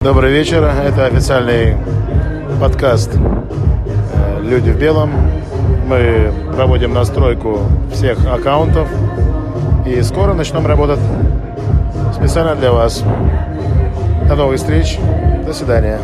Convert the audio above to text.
Добрый вечер. Это официальный подкаст э, «Люди в белом». Мы проводим настройку всех аккаунтов и скоро начнем работать специально для вас. До новых встреч. До свидания.